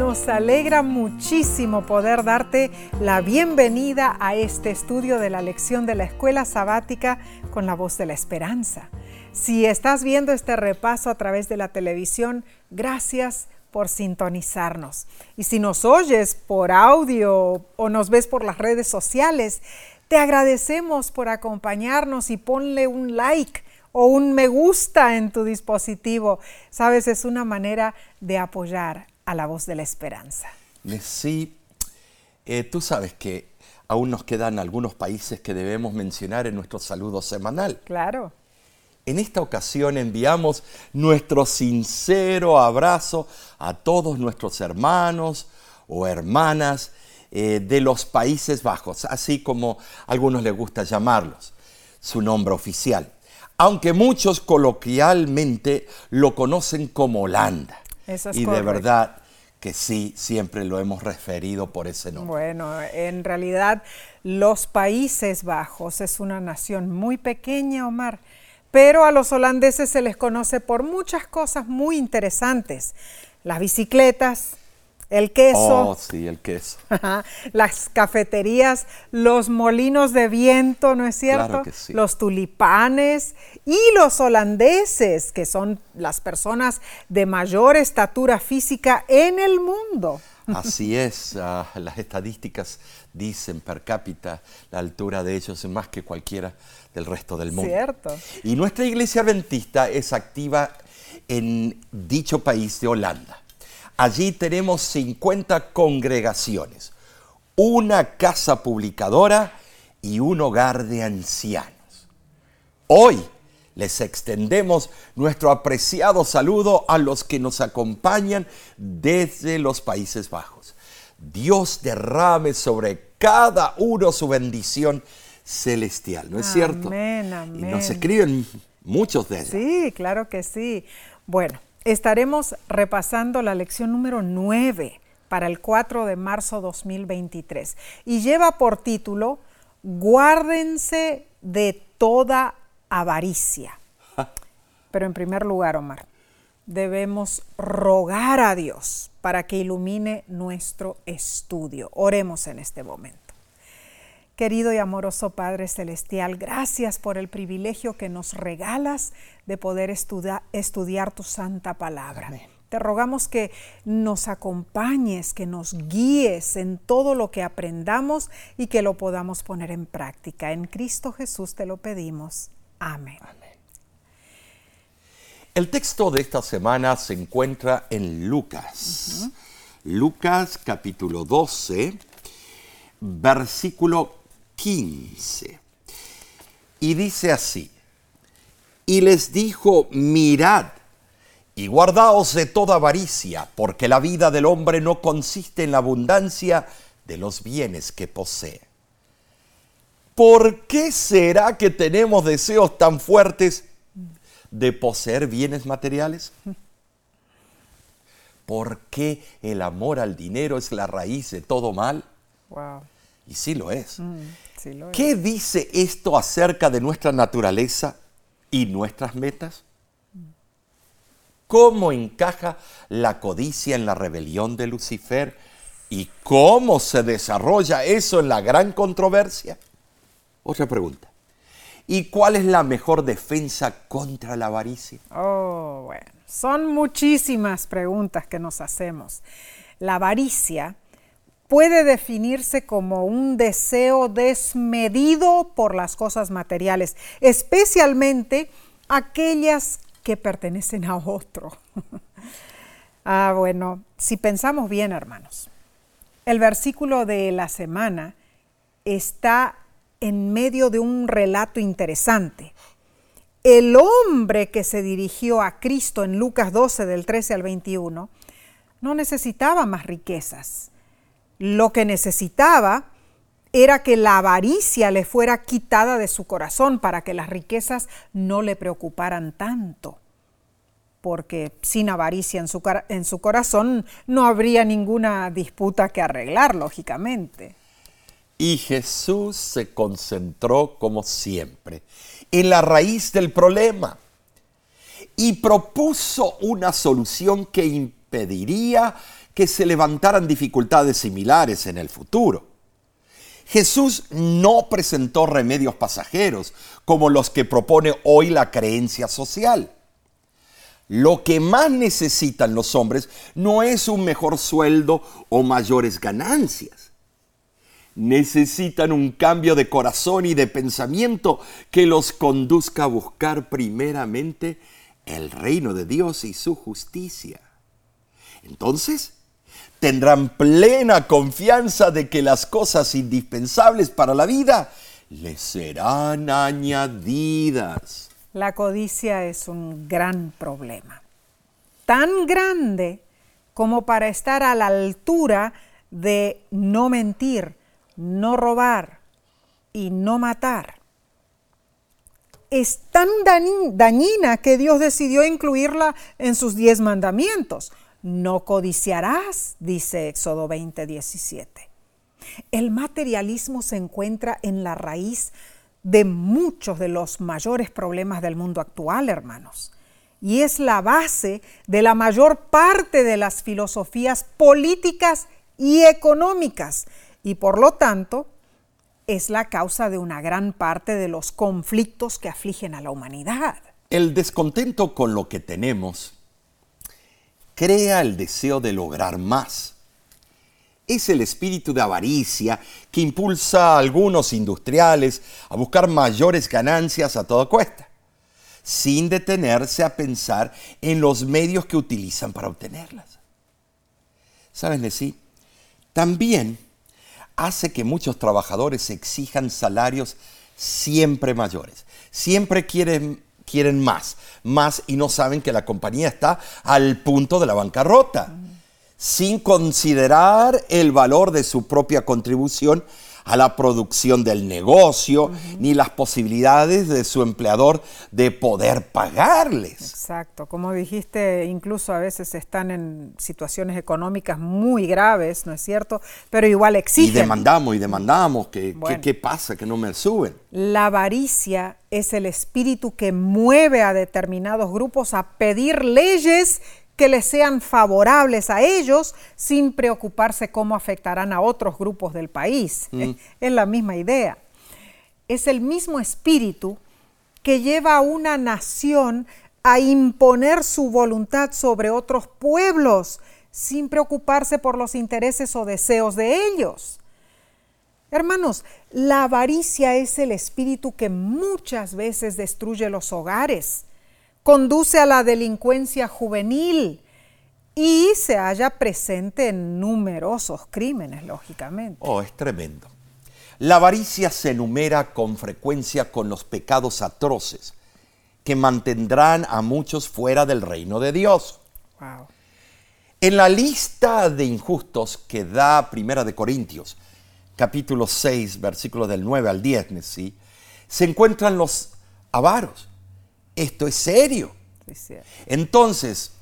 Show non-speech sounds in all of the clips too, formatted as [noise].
Nos alegra muchísimo poder darte la bienvenida a este estudio de la lección de la escuela sabática con la voz de la esperanza. Si estás viendo este repaso a través de la televisión, gracias por sintonizarnos. Y si nos oyes por audio o nos ves por las redes sociales, te agradecemos por acompañarnos y ponle un like o un me gusta en tu dispositivo. Sabes, es una manera de apoyar a la voz de la esperanza. Sí, eh, tú sabes que aún nos quedan algunos países que debemos mencionar en nuestro saludo semanal. Claro. En esta ocasión enviamos nuestro sincero abrazo a todos nuestros hermanos o hermanas eh, de los Países Bajos, así como a algunos les gusta llamarlos, su nombre oficial, aunque muchos coloquialmente lo conocen como Holanda. Eso es y de verdad que sí, siempre lo hemos referido por ese nombre. Bueno, en realidad los Países Bajos es una nación muy pequeña, Omar, pero a los holandeses se les conoce por muchas cosas muy interesantes. Las bicicletas, el queso, Oh, sí, el queso. [laughs] las cafeterías, los molinos de viento, ¿no es cierto? Claro que sí. Los tulipanes y los holandeses, que son las personas de mayor estatura física en el mundo. Así es, ah, las estadísticas dicen per cápita la altura de ellos es más que cualquiera del resto del mundo. Cierto. Y nuestra iglesia adventista es activa en dicho país de Holanda. Allí tenemos 50 congregaciones, una casa publicadora y un hogar de ancianos. Hoy les extendemos nuestro apreciado saludo a los que nos acompañan desde los Países Bajos. Dios derrame sobre cada uno su bendición celestial, ¿no es cierto? Amén, Y nos amén. escriben muchos de ellos. Sí, claro que sí. Bueno, estaremos repasando la lección número 9 para el 4 de marzo 2023 y lleva por título Guárdense de toda avaricia. Pero en primer lugar, Omar, debemos rogar a Dios para que ilumine nuestro estudio. Oremos en este momento. Querido y amoroso Padre Celestial, gracias por el privilegio que nos regalas de poder estudia- estudiar tu santa palabra. Amén. Te rogamos que nos acompañes, que nos guíes en todo lo que aprendamos y que lo podamos poner en práctica. En Cristo Jesús te lo pedimos. Amén. El texto de esta semana se encuentra en Lucas. Lucas capítulo 12, versículo 15. Y dice así, y les dijo, mirad y guardaos de toda avaricia, porque la vida del hombre no consiste en la abundancia de los bienes que posee. ¿Por qué será que tenemos deseos tan fuertes de poseer bienes materiales? ¿Por qué el amor al dinero es la raíz de todo mal? Wow. Y sí lo es. Sí lo es. ¿Qué dice esto acerca de nuestra naturaleza y nuestras metas? ¿Cómo encaja la codicia en la rebelión de Lucifer? ¿Y cómo se desarrolla eso en la gran controversia? Otra pregunta. ¿Y cuál es la mejor defensa contra la avaricia? Oh, bueno, son muchísimas preguntas que nos hacemos. La avaricia puede definirse como un deseo desmedido por las cosas materiales, especialmente aquellas que pertenecen a otro. [laughs] ah, bueno, si pensamos bien, hermanos, el versículo de la semana está en medio de un relato interesante. El hombre que se dirigió a Cristo en Lucas 12 del 13 al 21 no necesitaba más riquezas. Lo que necesitaba era que la avaricia le fuera quitada de su corazón para que las riquezas no le preocuparan tanto. Porque sin avaricia en su, en su corazón no habría ninguna disputa que arreglar, lógicamente. Y Jesús se concentró, como siempre, en la raíz del problema y propuso una solución que impediría que se levantaran dificultades similares en el futuro. Jesús no presentó remedios pasajeros como los que propone hoy la creencia social. Lo que más necesitan los hombres no es un mejor sueldo o mayores ganancias. Necesitan un cambio de corazón y de pensamiento que los conduzca a buscar primeramente el reino de Dios y su justicia. Entonces, tendrán plena confianza de que las cosas indispensables para la vida les serán añadidas. La codicia es un gran problema, tan grande como para estar a la altura de no mentir, no robar y no matar. Es tan dañina que Dios decidió incluirla en sus diez mandamientos. No codiciarás, dice Éxodo 20, 17. El materialismo se encuentra en la raíz de muchos de los mayores problemas del mundo actual, hermanos. Y es la base de la mayor parte de las filosofías políticas y económicas. Y por lo tanto, es la causa de una gran parte de los conflictos que afligen a la humanidad. El descontento con lo que tenemos crea el deseo de lograr más es el espíritu de avaricia que impulsa a algunos industriales a buscar mayores ganancias a toda cuesta, sin detenerse a pensar en los medios que utilizan para obtenerlas. ¿Saben sí? También hace que muchos trabajadores exijan salarios siempre mayores. Siempre quieren, quieren más, más y no saben que la compañía está al punto de la bancarrota. Sin considerar el valor de su propia contribución a la producción del negocio, ni las posibilidades de su empleador de poder pagarles. Exacto, como dijiste, incluso a veces están en situaciones económicas muy graves, ¿no es cierto? Pero igual exigen. Y demandamos y demandamos, ¿qué, ¿qué pasa? Que no me suben. La avaricia es el espíritu que mueve a determinados grupos a pedir leyes que les sean favorables a ellos sin preocuparse cómo afectarán a otros grupos del país. Mm. [laughs] Es la misma idea. Es el mismo espíritu que lleva a una nación a imponer su voluntad sobre otros pueblos sin preocuparse por los intereses o deseos de ellos. Hermanos, la avaricia es el espíritu que muchas veces destruye los hogares conduce a la delincuencia juvenil y se halla presente en numerosos crímenes, lógicamente. Oh, es tremendo. La avaricia se enumera con frecuencia con los pecados atroces que mantendrán a muchos fuera del reino de Dios. En la lista de injustos que da Primera de Corintios, capítulo 6, versículos del 9 al 10, ¿sí? se encuentran los avaros, esto es serio. Entonces,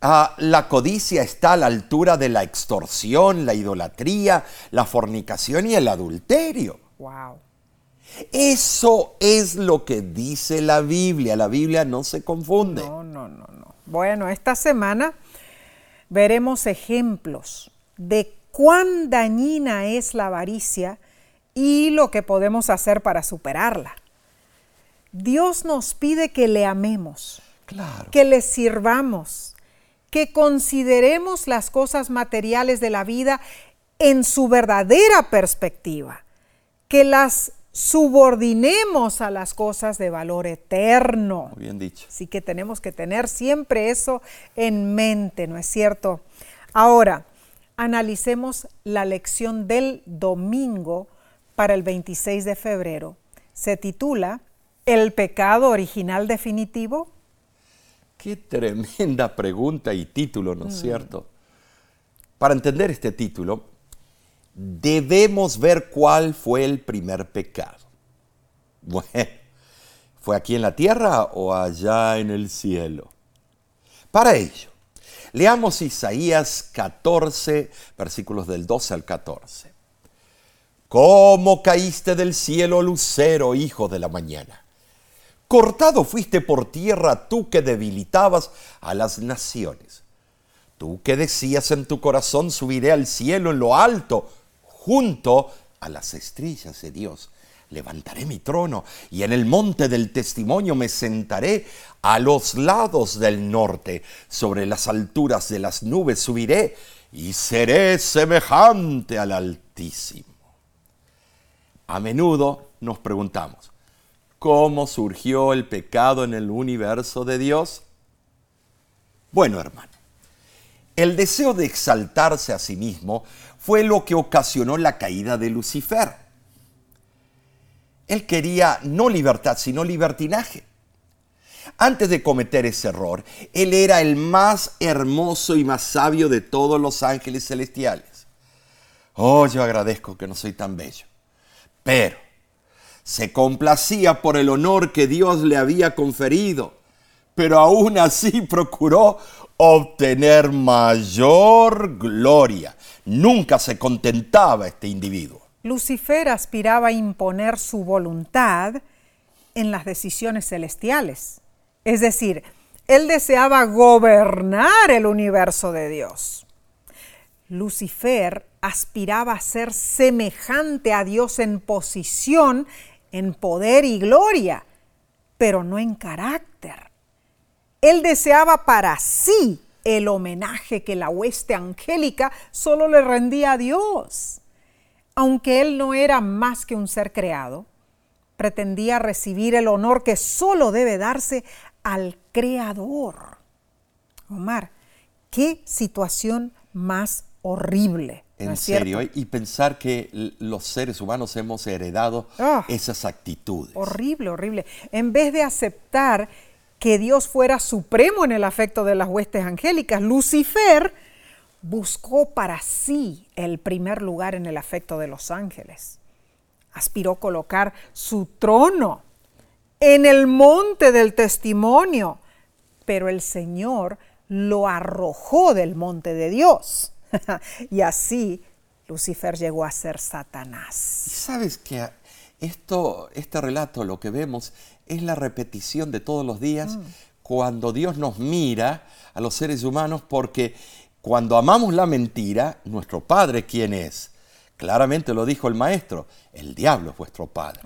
ah, la codicia está a la altura de la extorsión, la idolatría, la fornicación y el adulterio. Wow. Eso es lo que dice la Biblia. La Biblia no se confunde. No, no, no, no. Bueno, esta semana veremos ejemplos de cuán dañina es la avaricia y lo que podemos hacer para superarla. Dios nos pide que le amemos, que le sirvamos, que consideremos las cosas materiales de la vida en su verdadera perspectiva, que las subordinemos a las cosas de valor eterno. bien dicho. Así que tenemos que tener siempre eso en mente, ¿no es cierto? Ahora, analicemos la lección del domingo para el 26 de febrero. Se titula el pecado original definitivo? Qué tremenda [laughs] pregunta y título, ¿no es mm. cierto? Para entender este título, debemos ver cuál fue el primer pecado. [laughs] Bueno, ¿fue aquí en la tierra o allá en el cielo? Para ello, leamos Isaías 14, versículos del 12 al 14. ¿Cómo caíste del cielo, lucero, hijo de la mañana? Cortado fuiste por tierra tú que debilitabas a las naciones. Tú que decías en tu corazón, subiré al cielo en lo alto, junto a las estrellas de Dios. Levantaré mi trono y en el monte del testimonio me sentaré a los lados del norte. Sobre las alturas de las nubes subiré y seré semejante al Altísimo. A menudo nos preguntamos, ¿cómo surgió el pecado en el universo de Dios? Bueno, hermano, el deseo de exaltarse a sí mismo fue lo que ocasionó la caída de Lucifer. Él quería no libertad, sino libertinaje. Antes de cometer ese error, él era el más hermoso y más sabio de todos los ángeles celestiales. Oh, yo agradezco que no soy tan bello. Pero se complacía por el honor que Dios le había conferido, pero aún así [laughs] procuró obtener mayor gloria. Nunca se contentaba este individuo. Lucifer aspiraba a imponer su voluntad en las decisiones celestiales. Es decir, él deseaba gobernar el universo de Dios. Lucifer aspiraba a ser semejante a Dios en posición, en poder y gloria, pero no en carácter. Él deseaba para sí el homenaje que la hueste angélica solo le rendía a Dios. Aunque él no era más que un ser creado, pretendía recibir el honor que solo debe darse al Creador. Omar, qué situación más horrible. En serio, y pensar que los seres humanos hemos heredado ah. esas actitudes. Horrible, horrible. En vez de aceptar que Dios fuera supremo en el afecto de las huestes angélicas. Lucifer buscó para sí el primer lugar en el afecto de los ángeles. Aspiró colocar su trono en el monte del testimonio, pero el Señor lo arrojó del monte de Dios. [laughs] y así Lucifer llegó a ser Satanás. ¿Y sabes que esto, este relato, lo que vemos, es la repetición de todos los días mm. cuando Dios nos mira a los seres humanos porque cuando amamos la mentira, nuestro Padre, ¿quién es? Claramente lo dijo el Maestro, el diablo es vuestro Padre.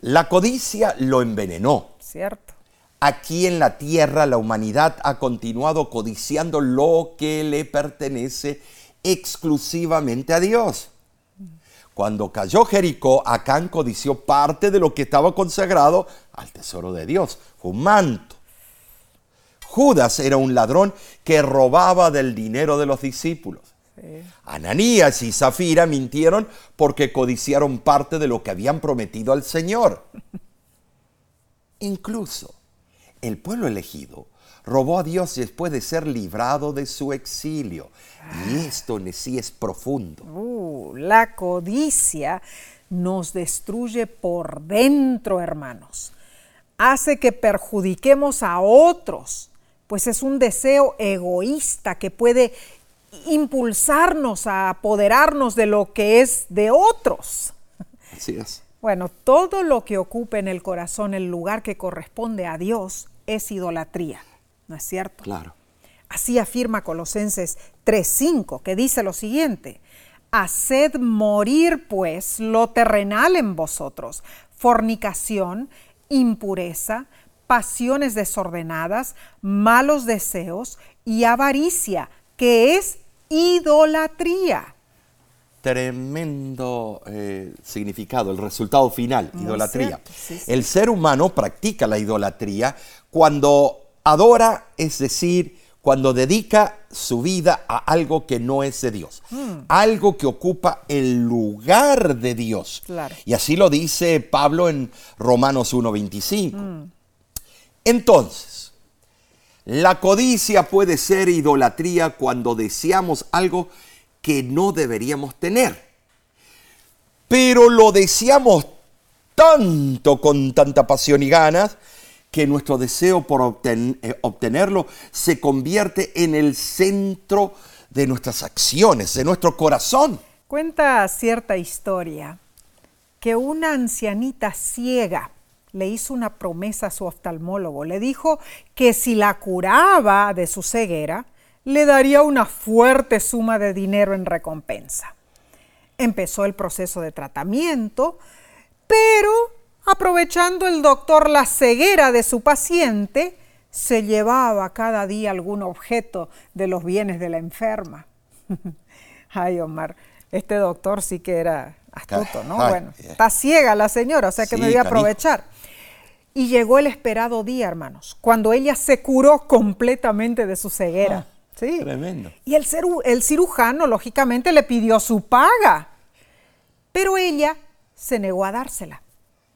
La codicia lo envenenó. Cierto. Aquí en la tierra la humanidad ha continuado codiciando lo que le pertenece exclusivamente a Dios. Cuando cayó Jericó, Acán codició parte de lo que estaba consagrado al tesoro de Dios, un manto. Judas era un ladrón que robaba del dinero de los discípulos. Ananías y Zafira mintieron porque codiciaron parte de lo que habían prometido al Señor. [laughs] Incluso el pueblo elegido robó a Dios después de ser librado de su exilio. Y ah. esto en sí es profundo. Uh, la codicia nos destruye por dentro, hermanos. Hace que perjudiquemos a otros, pues es un deseo egoísta que puede impulsarnos a apoderarnos de lo que es de otros. Así es. Bueno, todo lo que ocupe en el corazón el lugar que corresponde a Dios es idolatría. ¿no es cierto? Claro. Así afirma Colosenses 3:5, que dice lo siguiente: Haced morir pues lo terrenal en vosotros, fornicación, impureza, pasiones desordenadas, malos deseos y avaricia, que es idolatría. Tremendo eh, significado, el resultado final, idolatría. El ser humano practica la idolatría cuando adora, es decir, cuando dedica su vida a algo que no es de Dios, hmm. algo que ocupa el lugar de Dios. Y así lo dice Pablo en Romanos 1.25. Hmm. Entonces, la codicia puede ser idolatría cuando deseamos algo que no deberíamos tener, pero lo deseamos tanto con tanta pasión y ganas que nuestro deseo por eh, obtenerlo se convierte en el centro de nuestras acciones, de nuestro corazón. Cuenta cierta historia que una ancianita ciega le hizo una promesa a su oftalmólogo. Le dijo que si la curaba de su ceguera, le daría una fuerte suma de dinero en recompensa. Empezó el proceso de tratamiento, pero aprovechando el doctor la ceguera de su paciente, se llevaba cada día algún objeto de los bienes de la enferma. [laughs] Ay, Omar, este doctor sí que era astuto, ¿no? bueno, está ciega la señora, o sea que me voy a aprovechar. Y llegó el esperado día, hermanos, cuando ella se curó completamente de su ceguera. Ah. Sí. Tremendo. Y el, el cirujano, lógicamente, le pidió su paga. Pero ella se negó a dársela.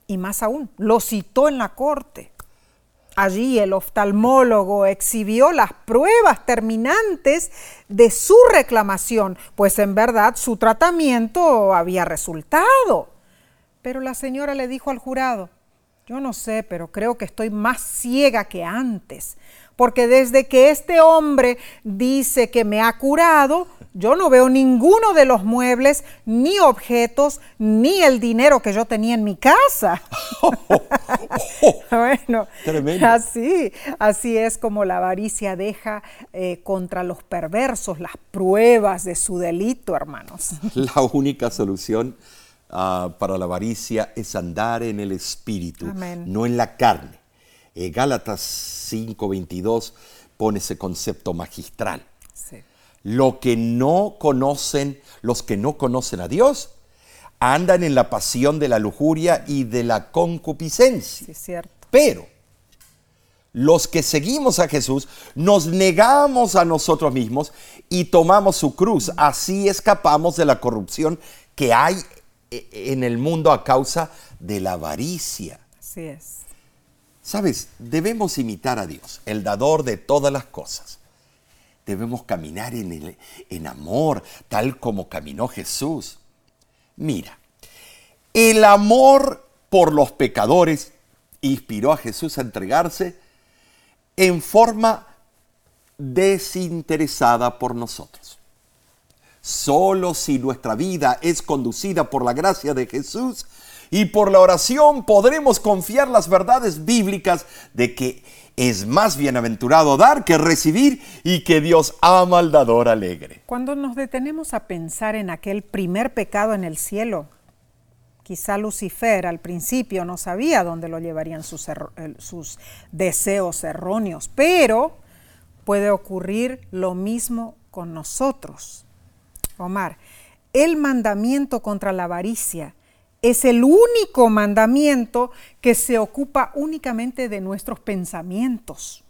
Y más aún, lo citó en la corte. Allí el oftalmólogo exhibió las pruebas terminantes de su reclamación, pues en verdad su tratamiento había resultado. Pero la señora le dijo al jurado, yo no sé, pero creo que estoy más ciega que antes, porque desde que este hombre dice que me ha curado, yo no veo ninguno de los muebles, ni objetos, ni el dinero que yo tenía en mi casa. [laughs] bueno, así, así es como la avaricia deja eh, contra los perversos las pruebas de su delito, hermanos. [laughs] La única solución Ah, para la avaricia es andar en el espíritu, no en la carne. Eh, Gálatas 5:22 pone ese concepto magistral. Lo que no conocen, los que no conocen a Dios, andan en la pasión de la lujuria y de la concupiscencia. cierto. Pero los que seguimos a Jesús nos negamos a nosotros mismos y tomamos su cruz. Así escapamos de la corrupción que hay e, en el mundo a causa de la avaricia. Así es. Sabes, debemos imitar a Dios, el dador de todas las cosas. Debemos caminar en, amor, tal como caminó Jesús. Mira, el amor por los pecadores inspiró a Jesús a entregarse en forma desinteresada por nosotros. Solo si nuestra vida es conducida por la gracia de Jesús y por la oración podremos confiar las verdades bíblicas de que es más bienaventurado dar que recibir y que Dios ama al dador alegre. Cuando nos detenemos a pensar en aquel primer pecado en el cielo, quizá Lucifer al principio no sabía dónde lo llevarían sus, sus deseos erróneos, pero puede ocurrir lo mismo con nosotros. Omar, el mandamiento contra la avaricia es el único mandamiento que se ocupa únicamente de nuestros pensamientos.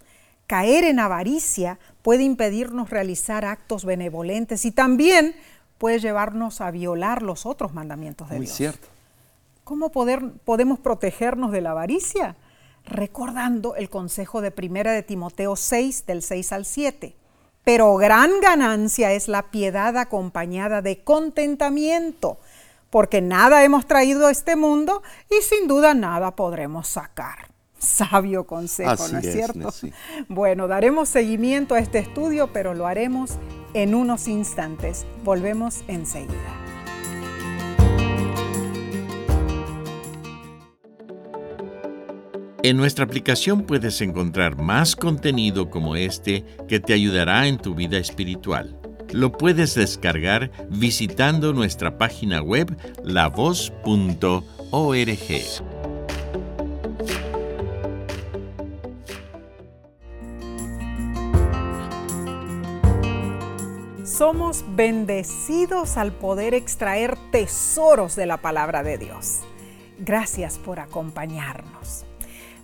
Caer en avaricia puede impedirnos realizar actos benevolentes y también puede llevarnos a violar los otros mandamientos de Muy Dios. cierto. ¿Cómo poder, podemos protegernos de la avaricia? Recordando el consejo de Primera de Timoteo 6, del 6 al 7 pero gran ganancia es la piedad acompañada de contentamiento, porque nada hemos traído a este mundo y sin duda nada podremos sacar. Sabio consejo, ¿no es, cierto? Bueno, daremos seguimiento a este estudio, pero lo haremos en unos instantes. Volvemos enseguida. En nuestra aplicación puedes encontrar más contenido como este que te ayudará en tu vida espiritual. Lo puedes descargar visitando nuestra página web lavoz.org. Somos bendecidos al poder extraer tesoros de la palabra de Dios. Gracias por acompañarnos.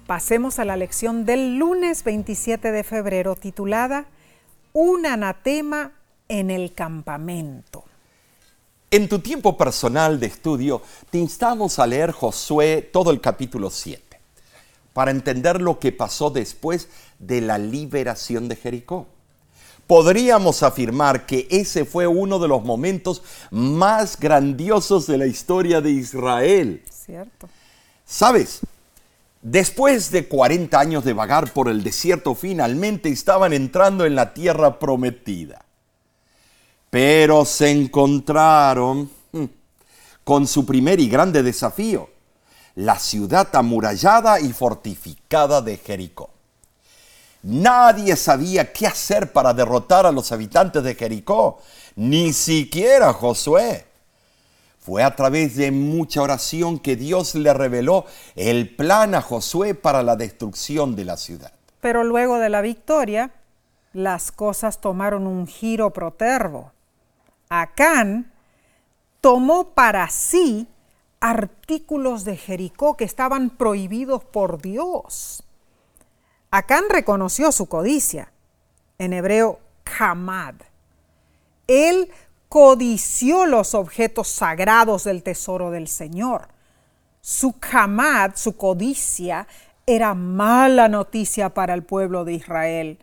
Pasemos a la lección del lunes 27 de febrero titulada Un anatema en el campamento. En tu tiempo personal de estudio, te instamos a leer Josué todo el capítulo 7 para entender lo que pasó después de la liberación de Jericó. Podríamos afirmar que ese fue uno de los momentos más grandiosos de la historia de Israel. Cierto. ¿Sabes? Después de 40 años de vagar por el desierto, finalmente estaban entrando en la tierra prometida. Pero se encontraron hmm, con su primer y grande desafío, la ciudad amurallada y fortificada de Jericó. Nadie sabía qué hacer para derrotar a los habitantes de Jericó, ni siquiera Josué. Fue a través de mucha oración que Dios le reveló el plan a Josué para la destrucción de la ciudad. Pero luego de la victoria, las cosas tomaron un giro protervo. Acán tomó para sí artículos de Jericó que estaban prohibidos por Dios. Acán reconoció su codicia, en hebreo kamad. Él codició los objetos sagrados del tesoro del Señor. Su kamad, su codicia, era mala noticia para el pueblo de Israel.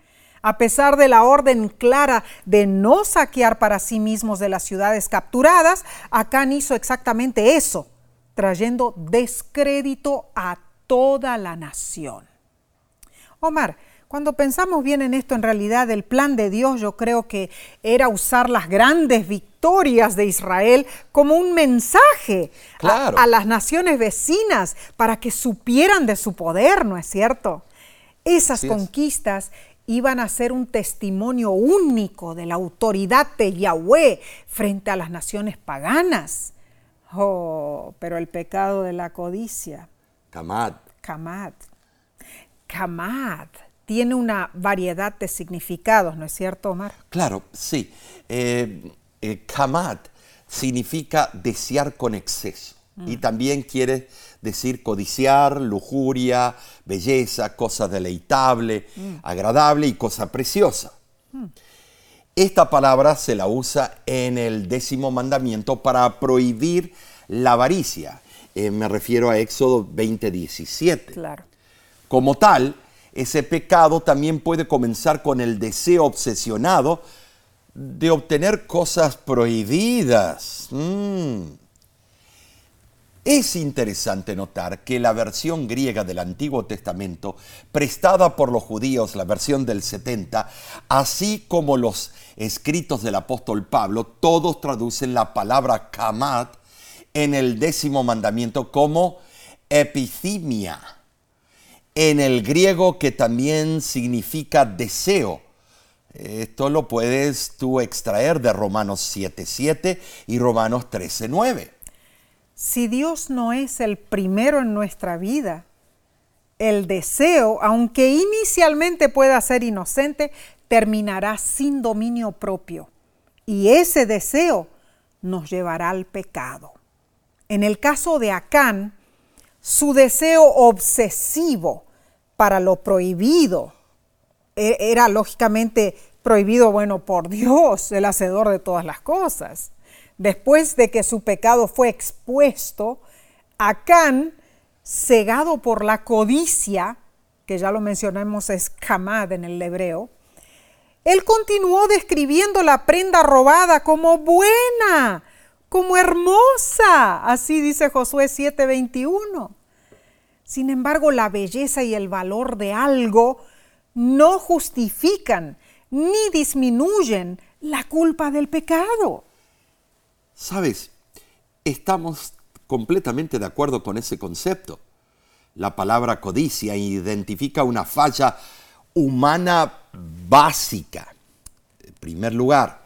A pesar de la orden clara de no saquear para sí mismos de las ciudades capturadas, Acán hizo exactamente eso, trayendo descrédito a toda la nación. Omar, cuando pensamos bien en esto, en realidad el plan de Dios yo creo que era usar las grandes victorias de Israel como un mensaje a, las naciones vecinas para que supieran de su poder, ¿no es cierto? Esas conquistas iban a ser un testimonio único de la autoridad de Yahweh frente a las naciones paganas. Oh, pero el pecado de la codicia. Kamad. Kamad. Kamad tiene una variedad de significados, ¿no es cierto, Omar? Claro, sí. Eh, eh, kamad significa desear con exceso y mm. también quiere decir codiciar, lujuria, belleza, cosa deleitable, mm. agradable y cosa preciosa. Mm. Esta palabra se la usa en el décimo mandamiento para prohibir la avaricia. Eh, me refiero a Éxodo 20:17. Claro. Como tal, ese pecado también puede comenzar con el deseo obsesionado de obtener cosas prohibidas. Mm. Es interesante notar que la versión griega del Antiguo Testamento, prestada por los judíos, la versión del 70, así como los escritos del apóstol Pablo, todos traducen la palabra kamat en el décimo mandamiento como epithimia, en el griego que también significa deseo. Esto lo puedes tú extraer de Romanos 7.7 y Romanos 13.9 si Dios no es el primero en nuestra vida, el deseo, aunque inicialmente pueda ser inocente, terminará sin dominio propio. Y ese deseo nos llevará al pecado. En el caso de Acán, su deseo obsesivo para lo prohibido e-, era lógicamente prohibido, bueno, por [laughs] Dios, el hacedor de todas las cosas después de que su pecado fue expuesto, Acán, cegado por la codicia, que ya lo mencionamos es kamad en el hebreo, él continuó describiendo la prenda robada como buena, como hermosa, así dice Josué 7:21. Sin embargo, la belleza y el valor de algo no justifican ni disminuyen la culpa del pecado. Sabes, estamos completamente de acuerdo con ese concepto. La palabra codicia identifica una falla humana básica. En primer lugar,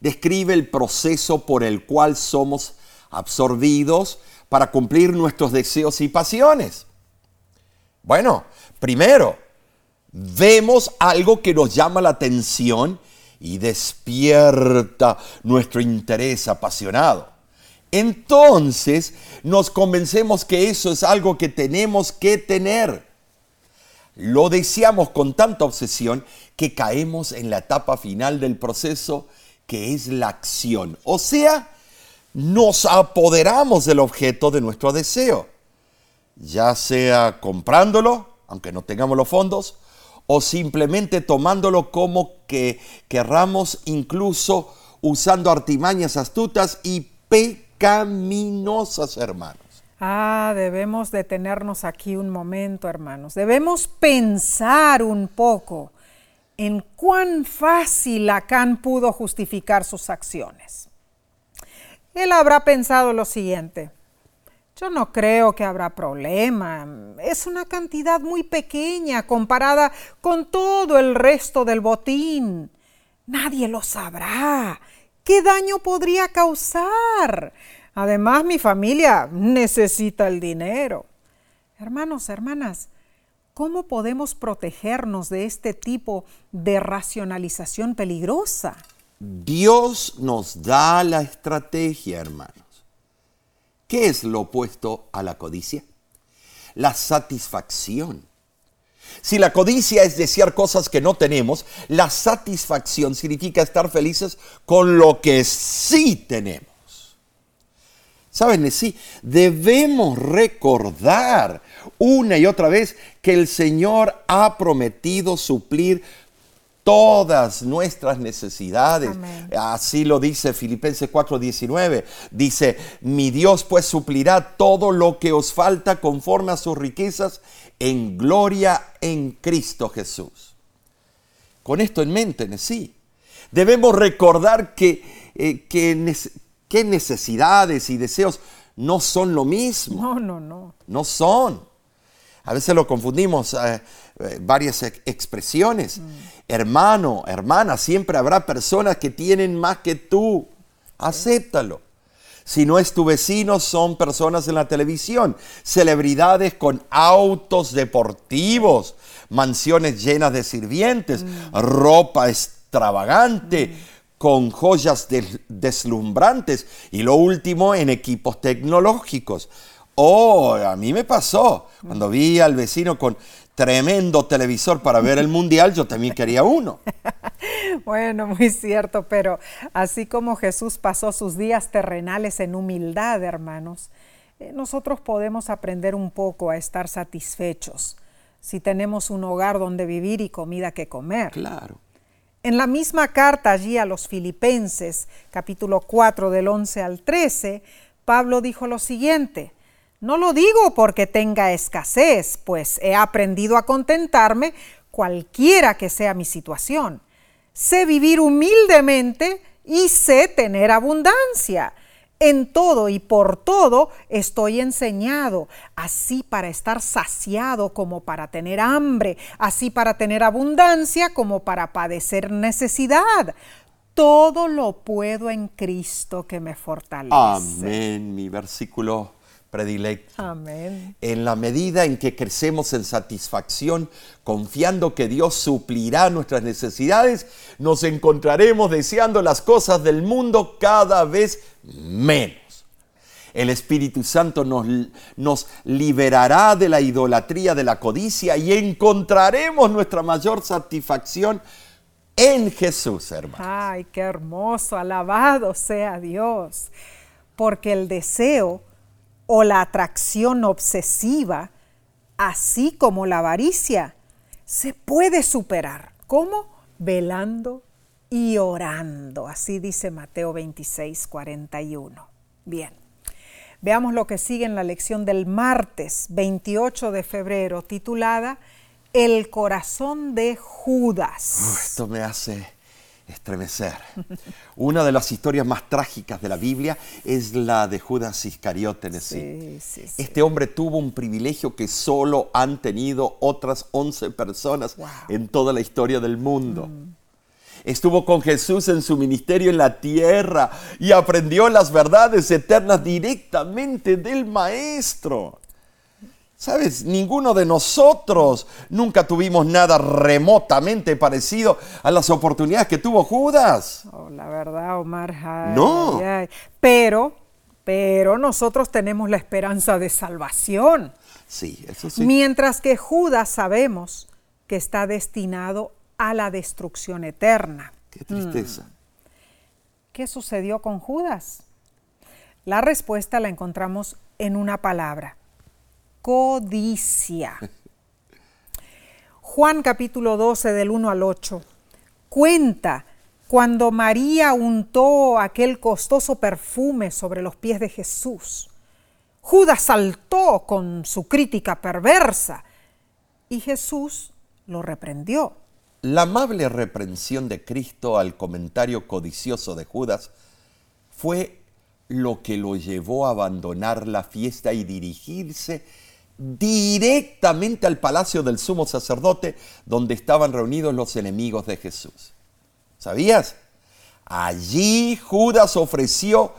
describe el proceso por el cual somos absorbidos para cumplir nuestros deseos y pasiones. Bueno, primero, vemos algo que nos llama la atención y despierta nuestro interés apasionado. Entonces nos convencemos que eso es algo que tenemos que tener. Lo deseamos con tanta obsesión que caemos en la etapa final del proceso que es la acción. O sea, nos apoderamos del objeto de nuestro deseo, ya sea comprándolo, aunque no tengamos los fondos, o simplemente tomándolo como que querramos, incluso usando artimañas astutas y pecaminosas, hermanos. Ah, debemos detenernos aquí un momento, hermanos. Debemos pensar un poco en cuán fácil Acán pudo justificar sus acciones. Él habrá pensado lo siguiente, Yo no creo que habrá problema. Es una cantidad muy pequeña comparada con todo el resto del botín. Nadie lo sabrá. ¿Qué daño podría causar? Además, mi familia necesita el dinero. Hermanos, hermanas, ¿cómo podemos protegernos de este tipo de racionalización peligrosa? Dios nos da la estrategia, hermanos. ¿Qué es lo opuesto a la codicia? La satisfacción. Si la codicia es desear cosas que no tenemos, la satisfacción significa estar felices con lo que sí tenemos. ¿Saben? Sí, debemos recordar una y otra vez que el Señor ha prometido suplir todas nuestras necesidades. Así lo dice Filipenses 4:19. Dice, mi Dios pues suplirá todo lo que os falta conforme a sus riquezas en gloria en Cristo Jesús. Con esto en mente, sí. Debemos recordar que, eh, que necesidades y deseos no son lo mismo. No, no, no. No son. A veces lo confundimos, eh, eh, varias expresiones. Mm. Hermano, hermana, siempre habrá personas que tienen más que tú. Acéptalo. Si no es tu vecino, son personas en la televisión, celebridades con autos deportivos, mansiones llenas de sirvientes, ropa extravagante, con joyas deslumbrantes y lo último en equipos tecnológicos. Oh, a mí me pasó. Cuando vi al vecino con tremendo televisor para ver el mundial, yo también quería uno. [laughs] bueno, muy cierto, pero así como Jesús pasó sus días terrenales en humildad, hermanos, eh, nosotros podemos aprender un poco a estar satisfechos si tenemos un hogar donde vivir y comida que comer. Claro. En la misma carta allí a los filipenses, capítulo 4 del 11 al 13, Pablo dijo lo siguiente, no lo digo porque tenga escasez, pues he aprendido a contentarme cualquiera que sea mi situación. Sé vivir humildemente y sé tener abundancia. En todo y por todo estoy enseñado, así para estar saciado como para tener hambre, así para tener abundancia como para padecer necesidad. Todo lo puedo en Cristo que me fortalece. Amén, mi versículo predilecto. Amén. En la medida en que crecemos en satisfacción, confiando que Dios suplirá nuestras necesidades, nos encontraremos deseando las cosas del mundo cada vez menos. El Espíritu Santo nos, nos liberará de la idolatría, de la codicia y encontraremos nuestra mayor satisfacción en Jesús, hermano. Ay, qué hermoso, alabado sea Dios, porque el deseo o la atracción obsesiva, así como la avaricia, se puede superar. ¿Cómo? Velando y orando. Así dice Mateo 26, 41. Bien. Veamos lo que sigue en la lección del martes 28 de febrero, titulada El corazón de Judas. esto me hace estremecer. Una de las historias más trágicas de la Biblia es la de Judas Iscariote. Sí, Este hombre tuvo un privilegio que solo han tenido otras 11 personas en toda la historia del mundo. Mm. Estuvo con Jesús en su ministerio en la tierra y aprendió las verdades eternas directamente del Maestro. Sabes, ninguno de nosotros nunca tuvimos nada remotamente parecido a las oportunidades que tuvo Judas. Oh, la verdad, Omar. no. Pero, pero nosotros tenemos la esperanza de salvación. Sí, eso sí. Mientras que Judas sabemos que está destinado a la destrucción eterna. Qué tristeza. Mm. ¿Qué sucedió con Judas? La respuesta la encontramos en una palabra codicia. Juan capítulo 12 del 1 al 8 cuenta cuando María untó aquel costoso perfume sobre los pies de Jesús. Judas saltó con su crítica perversa y Jesús lo reprendió. La amable reprensión de Cristo al comentario codicioso de Judas fue lo que lo llevó a abandonar la fiesta y dirigirse directamente al palacio del sumo sacerdote donde estaban reunidos los enemigos de Jesús. ¿Sabías? Allí Judas ofreció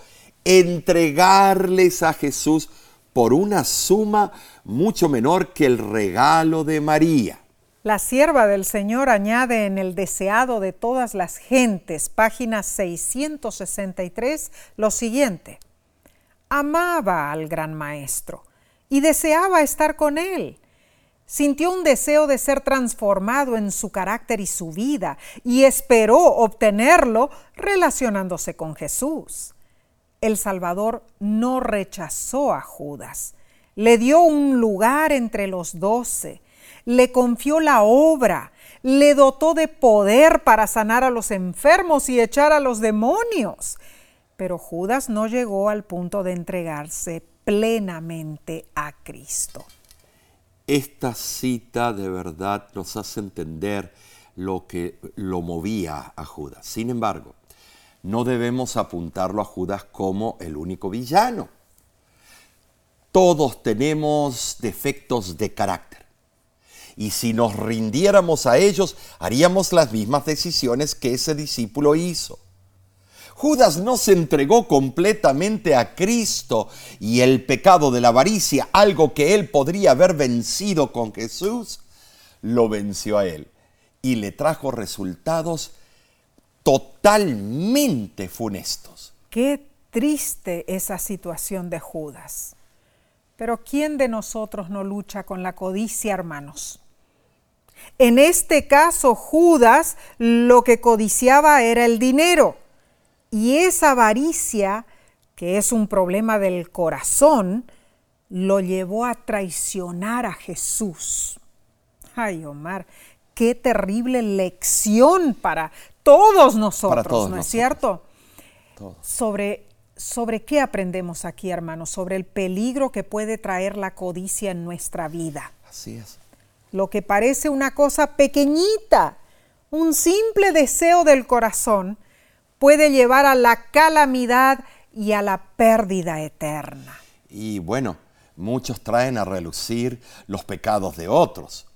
entregarles a Jesús por una suma mucho menor que el regalo de María. La sierva del Señor añade en el deseado de todas las gentes, página 663, lo siguiente. Amaba al gran maestro y deseaba estar con él. Sintió un deseo de ser transformado en su carácter y su vida y esperó obtenerlo relacionándose con Jesús. El Salvador no rechazó a Judas, le dio un lugar entre los doce le confió la obra, le dotó de poder para sanar a los enfermos y echar a los demonios. Pero Judas no llegó al punto de entregarse plenamente a Cristo. Esta cita de verdad nos hace entender lo que lo movía a Judas. Sin embargo, no debemos apuntarlo a Judas como el único villano. Todos tenemos defectos de carácter y si nos rindiéramos a ellos, haríamos las mismas decisiones que ese discípulo hizo. Judas no se entregó completamente a Cristo y el pecado de la avaricia, algo que él podría haber vencido con Jesús, lo venció a él y le trajo resultados totalmente funestos. Qué triste esa situación de Judas. Pero ¿quién de nosotros no lucha con la codicia, hermanos? En este caso, Judas lo que codiciaba era el dinero. Y esa avaricia, que es un problema del corazón, lo llevó a traicionar a Jesús. Ay, Omar, qué terrible lección para todos nosotros, ¿no es cierto? Sobre, sobre qué aprendemos aquí, hermanos, sobre el peligro que puede traer la codicia en nuestra vida. Así es lo que parece una cosa pequeñita, un simple deseo del corazón, puede llevar a la calamidad y a la pérdida eterna. Y bueno, muchos traen a relucir los pecados de otros.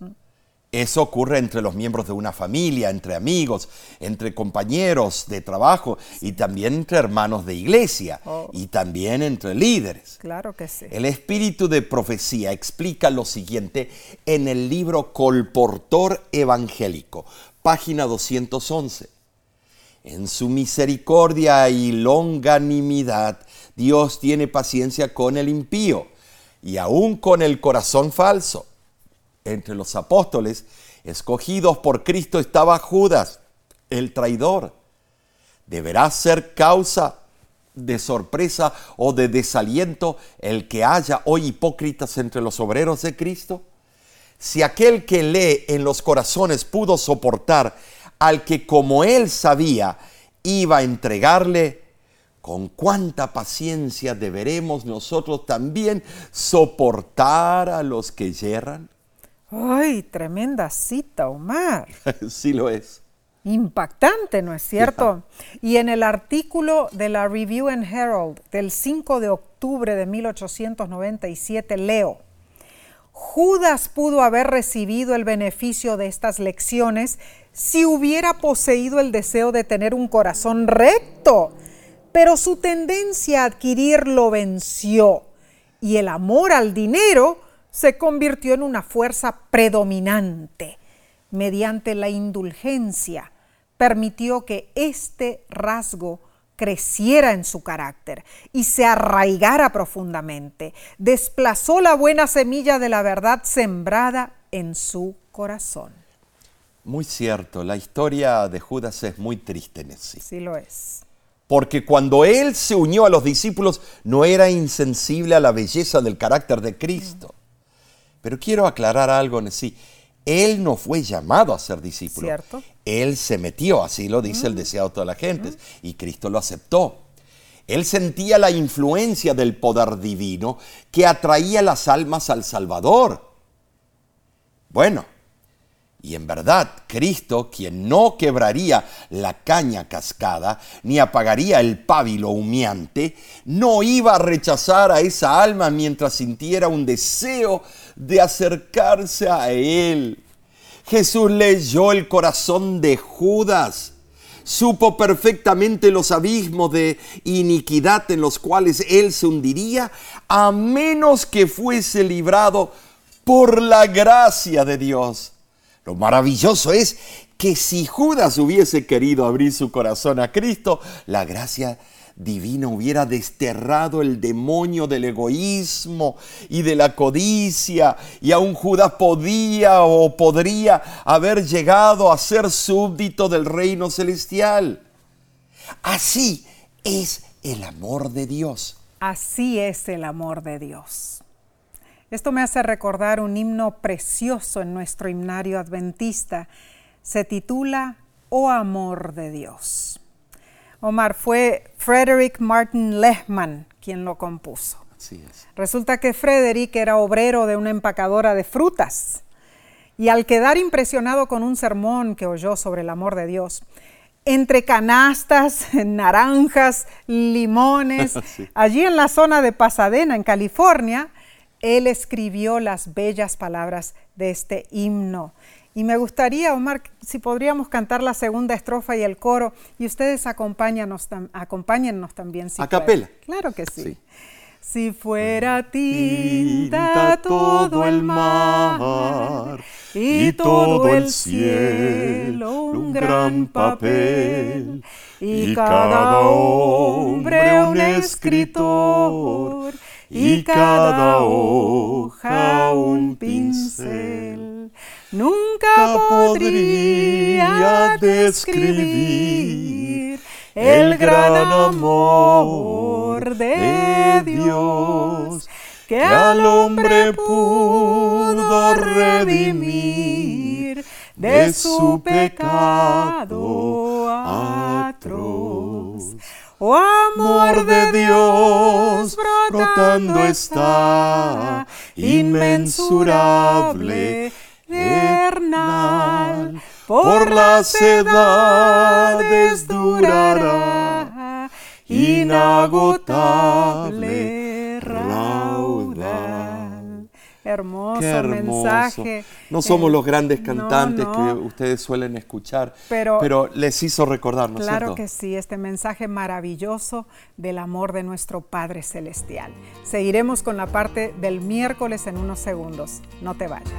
Eso ocurre entre los miembros de una familia, entre amigos, entre compañeros de trabajo y también entre hermanos de iglesia oh. y también entre líderes. Claro que sí. El espíritu de profecía explica lo siguiente en el libro Colportor Evangélico, página 211. En su misericordia y longanimidad, Dios tiene paciencia con el impío y aún con el corazón falso entre los apóstoles escogidos por Cristo estaba Judas, el traidor. ¿Deberá ser causa de sorpresa o de desaliento el que haya hoy hipócritas entre los obreros de Cristo? Si aquel que lee en los corazones pudo soportar al que como él sabía iba a entregarle, con cuánta paciencia deberemos nosotros también soportar a los que yerran. ¡Ay, tremenda cita, Omar! [laughs] sí lo es. Impactante, ¿no es cierto? Y en el artículo de la Review and Herald del 5 de octubre de 1897 leo, Judas pudo haber recibido el beneficio de estas lecciones si hubiera poseído el deseo de tener un corazón recto, pero su tendencia a adquirir lo venció y el amor al dinero se convirtió en una fuerza predominante. Mediante la indulgencia, permitió que este rasgo creciera en su carácter y se arraigara profundamente. Desplazó la buena semilla de la verdad sembrada en su corazón. Muy cierto, la historia de Judas es muy triste en sí. Sí lo es. Porque cuando él se unió a los discípulos no era insensible a la belleza del carácter de Cristo. Pero quiero aclarar algo en sí. Él no fue llamado a ser discípulo. ¿Cierto? Él se metió, así lo dice el mm. deseado de toda la gente, mm. y Cristo lo aceptó. Él sentía la influencia del poder divino que atraía las almas al Salvador. Bueno, Y en verdad, Cristo, quien no quebraría la caña cascada, ni apagaría el pábilo humeante, no iba a rechazar a esa alma mientras sintiera un deseo de acercarse a Él. Jesús leyó el corazón de Judas, supo perfectamente los abismos de iniquidad en los cuales Él se hundiría, a menos que fuese librado por la gracia de Dios. Lo maravilloso es que si Judas hubiese querido abrir su corazón a Cristo, la gracia divina hubiera desterrado el demonio del egoísmo y de la codicia, y aún Judas podía o podría haber llegado a ser súbdito del reino celestial. Así es el amor de Dios. Así es el amor de Dios. Esto me hace recordar un himno precioso en nuestro himnario adventista. Se titula Oh amor de Dios. Omar, fue Frederick Martin Lehman quien lo compuso. Así es. Resulta que Frederick era obrero de una empacadora de frutas y al quedar impresionado con un sermón que oyó sobre el amor de Dios, entre canastas, [laughs] naranjas, limones, [laughs] sí. allí en la zona de Pasadena, en California, él escribió las bellas palabras de este himno. Y me gustaría, Omar, si podríamos cantar la segunda estrofa y el coro, y ustedes acompáñanos, acompáñennos también. Si ¿A capela? Claro que sí. sí. Si fuera tinta todo el mar y todo el cielo un gran papel y cada hombre un escritor y cada hoja un pincel. Nunca podría describir el gran amor de Dios que al hombre pudo redimir de su pecado atroz. Oh amor de Dios, brotando está, inmensurable, eternal, por las edades durará, inagotable Hermoso, Qué hermoso. mensaje. No somos Eh, los grandes cantantes no, que ustedes suelen escuchar, Pero- pero, les hizo recordar, ¿no es Claro cierto? que sí, este mensaje maravilloso del amor de nuestro Padre Celestial. Seguiremos con la parte del miércoles en unos segundos. No te vayas.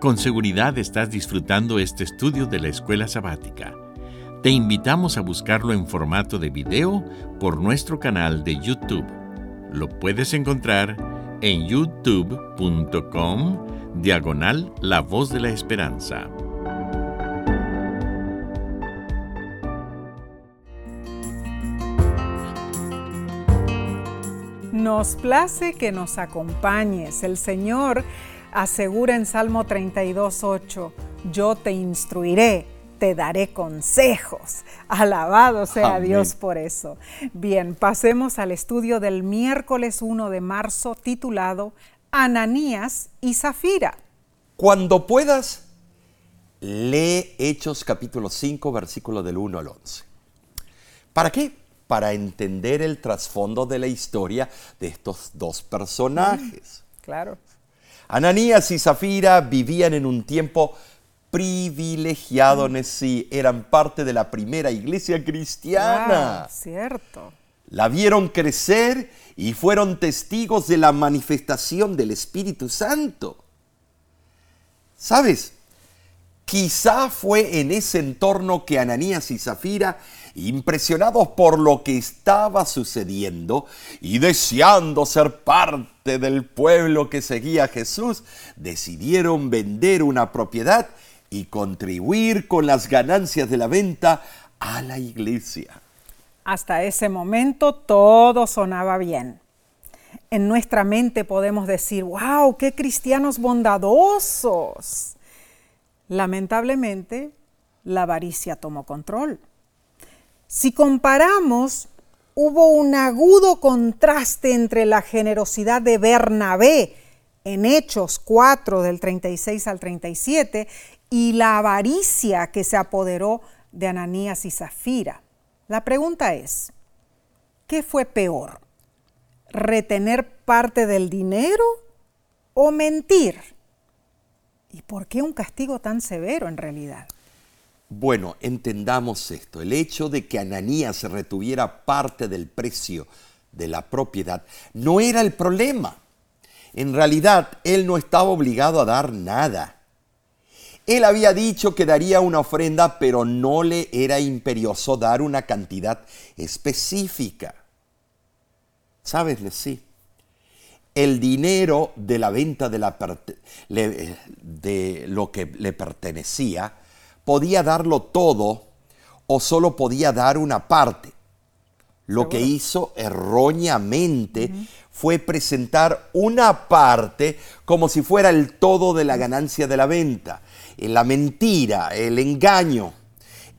Con seguridad estás disfrutando este estudio de la escuela sabática. Te invitamos a buscarlo en formato de video por nuestro canal de YouTube. Lo puedes encontrar en youtube.com diagonal La Voz de la Esperanza. Nos place que nos acompañes. El Señor asegura en Salmo 32.8, yo te instruiré, te daré consejos. Alabado sea Amén. Dios por eso. Bien, pasemos al estudio del miércoles 1 de marzo titulado Ananías y Zafira. Cuando puedas, lee Hechos capítulo 5, versículo del 1 al 11. ¿Para qué? Para entender el trasfondo de la historia de estos dos personajes. Claro. Ananías y Zafira vivían en un tiempo privilegiado, Nesí. Eran parte de la primera iglesia cristiana. Wow, cierto. La vieron crecer y fueron testigos de la manifestación del Espíritu Santo. ¿Sabes? Quizá fue en ese entorno que Ananías y Zafira, impresionados por lo que estaba sucediendo y deseando ser parte del pueblo que seguía a Jesús, decidieron vender una propiedad y contribuir con las ganancias de la venta a la iglesia. Hasta ese momento todo sonaba bien. En nuestra mente podemos decir, wow, qué cristianos bondadosos. Lamentablemente, la avaricia tomó control. Si comparamos hubo un agudo contraste entre la generosidad de Bernabé en Hechos 4 del 36 al 37 y la avaricia que se apoderó de Ananías y Zafira. La pregunta es, ¿qué fue peor? ¿Retener parte del dinero o mentir? ¿Y por qué un castigo tan severo en realidad? Bueno, entendamos esto. El hecho de que Ananías retuviera parte del precio de la propiedad no era el problema. En realidad, él no estaba obligado a dar nada. Él había dicho que daría una ofrenda, pero no le era imperioso dar una cantidad específica. ¿Sabes? Sí. El dinero de la venta de, la, de lo que le pertenecía podía darlo todo o solo podía dar una parte. Lo que hizo erróneamente fue presentar una parte como si fuera el todo de la ganancia de la venta. La mentira, el engaño.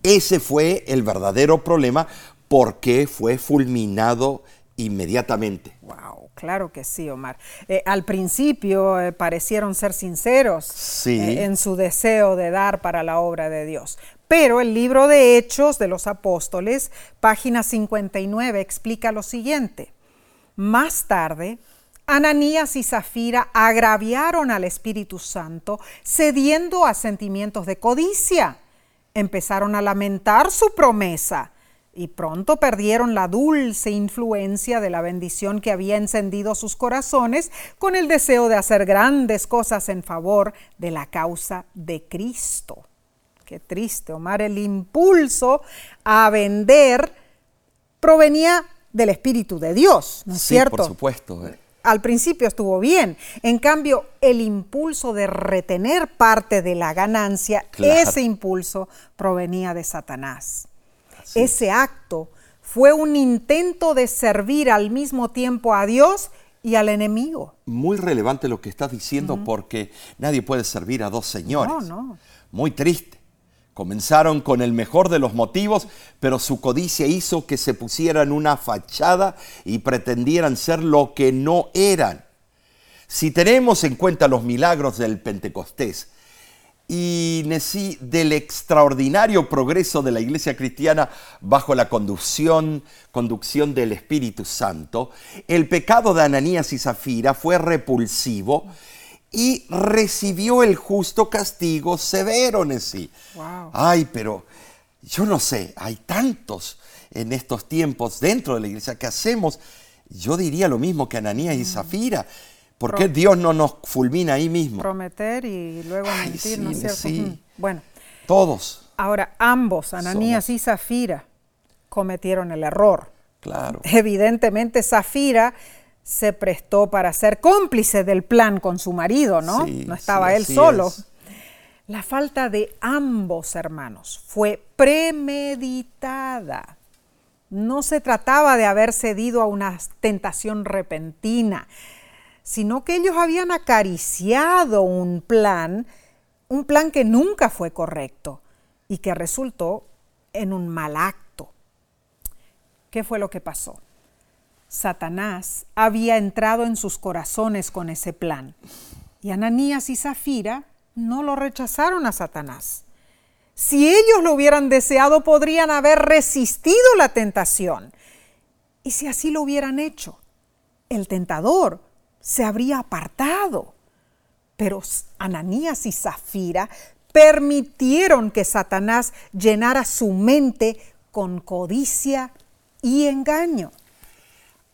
Ese fue el verdadero problema porque fue fulminado inmediatamente. Wow, claro que sí, Omar. Eh, al principio eh, parecieron ser sinceros eh, en su deseo de dar para la obra de Dios. Pero el libro de Hechos de los Apóstoles, página 59, explica lo siguiente. Más tarde, Ananías y Zafira agraviaron al Espíritu Santo, cediendo a sentimientos de codicia. Empezaron a lamentar su promesa y pronto perdieron la dulce influencia de la bendición que había encendido sus corazones con el deseo de hacer grandes cosas en favor de la causa de Cristo. Qué triste, Omar, el impulso a vender provenía del Espíritu de Dios, ¿no es sí, cierto? Por supuesto. Al principio estuvo bien. En cambio, el impulso de retener parte de la ganancia, ese impulso provenía de Satanás. Ese acto fue un intento de servir al mismo tiempo a Dios y al enemigo. Muy relevante lo que estás diciendo porque nadie puede servir a dos señores. No, no. Muy triste. Comenzaron con el mejor de los motivos, pero su codicia hizo que se pusieran una fachada y pretendieran ser lo que no eran. Si tenemos en cuenta los milagros del Pentecostés, y del extraordinario progreso de la iglesia cristiana bajo la conducción, conducción del Espíritu Santo, el pecado de Ananías y Zafira fue repulsivo y recibió el justo castigo severo, Nesí. Ay, pero yo no sé, hay tantos en estos tiempos dentro de la iglesia que hacemos, yo diría lo mismo que Ananías y mm. Zafira. ¿Por qué Dios no nos fulmina ahí mismo? Prometer y luego mentir, ¿no es cierto? Sí. Bueno. Todos. Ahora, ambos, Ananías y Zafira, cometieron el error. Claro. Evidentemente, Zafira se prestó para ser cómplice del plan con su marido, ¿no? no estaba él solo. La falta de ambos hermanos fue premeditada. No se trataba de haber cedido a una tentación repentina sino que ellos habían acariciado un plan, un plan que nunca fue correcto y que resultó en un mal acto. ¿Qué fue lo que pasó? Satanás había entrado en sus corazones con ese plan y Ananías y Zafira no lo rechazaron a Satanás. Si ellos lo hubieran deseado, podrían haber resistido la tentación. Y si así lo hubieran hecho, el tentador se habría apartado. Pero Ananías y Zafira permitieron que Satanás llenara su mente con codicia y engaño.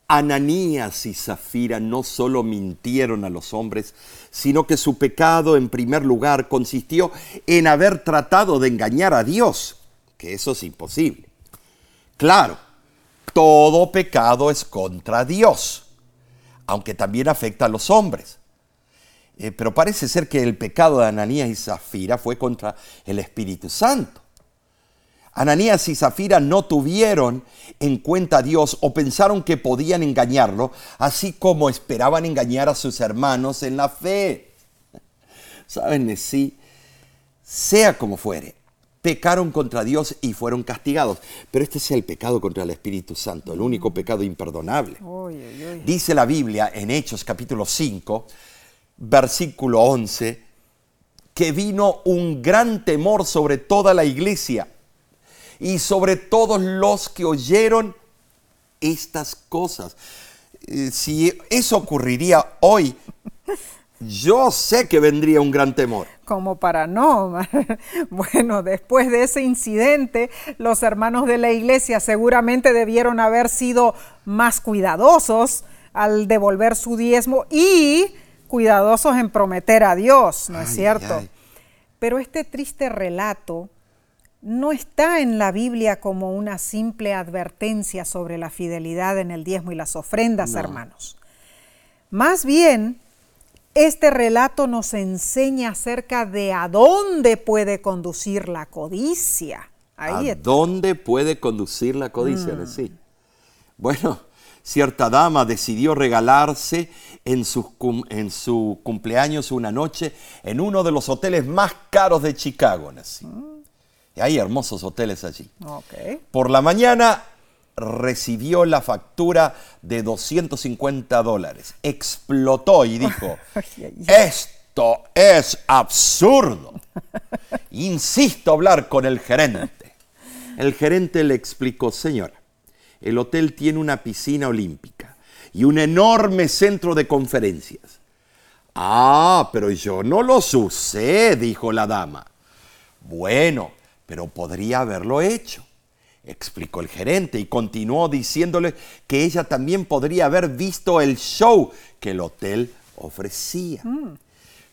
Ananías y Zafira no solo mintieron a los hombres, sino que su pecado en primer lugar consistió en haber tratado de engañar a Dios, que eso es imposible. Claro, todo pecado es contra Dios aunque también afecta a los hombres. Eh, pero parece ser que el pecado de Ananías y Zafira fue contra el Espíritu Santo. Ananías y Zafira no tuvieron en cuenta a Dios o pensaron que podían engañarlo, así como esperaban engañar a sus hermanos en la fe. Saben, sí, sea como fuere, pecaron contra Dios y fueron castigados. Pero este es el pecado contra el Espíritu Santo, el único pecado imperdonable. Dice la Biblia en Hechos capítulo 5, versículo 11, que vino un gran temor sobre toda la iglesia y sobre todos los que oyeron estas cosas. Eh, si eso ocurriría hoy, [laughs] yo sé que vendría un gran temor. Como para no. [laughs] Bueno, después de ese incidente, los hermanos de la iglesia seguramente debieron haber sido más cuidadosos al devolver su diezmo y cuidadosos en prometer a Dios, ¿no es cierto? Pero este triste relato no está en la Biblia como una simple advertencia sobre la fidelidad en el diezmo y las ofrendas, hermanos. Más bien, este relato nos enseña acerca de a dónde puede conducir la codicia. ¿A dónde puede conducir la codicia? Mm. Sí. Bueno, cierta dama decidió regalarse en su, en su, cumpleaños una noche en uno de los hoteles más caros de Chicago. Mm. Hay hermosos hoteles allí. Por la mañana recibió la factura de 250 dólares. Explotó y dijo, [laughs] esto es absurdo. [laughs] Insisto hablar con el gerente. El gerente le explicó, señora, el hotel tiene una piscina olímpica y un enorme centro de conferencias. Ah, pero yo no los usé, dijo la dama. Bueno, pero podría haberlo hecho explicó el gerente y continuó diciéndole que ella también podría haber visto el show que el hotel ofrecía. Mm.